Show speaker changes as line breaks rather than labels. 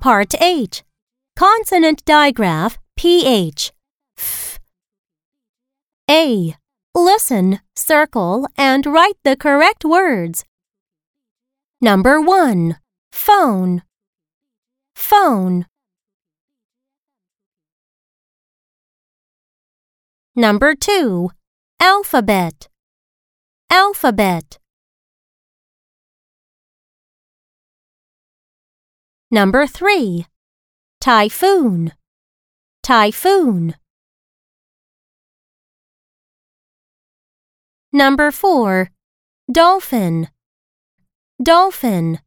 Part H. Consonant digraph PH. F. A. Listen, circle, and write the correct words. Number 1. Phone. Phone. Number 2. Alphabet. Alphabet. Number 3. Typhoon. Typhoon. Number 4. Dolphin. Dolphin.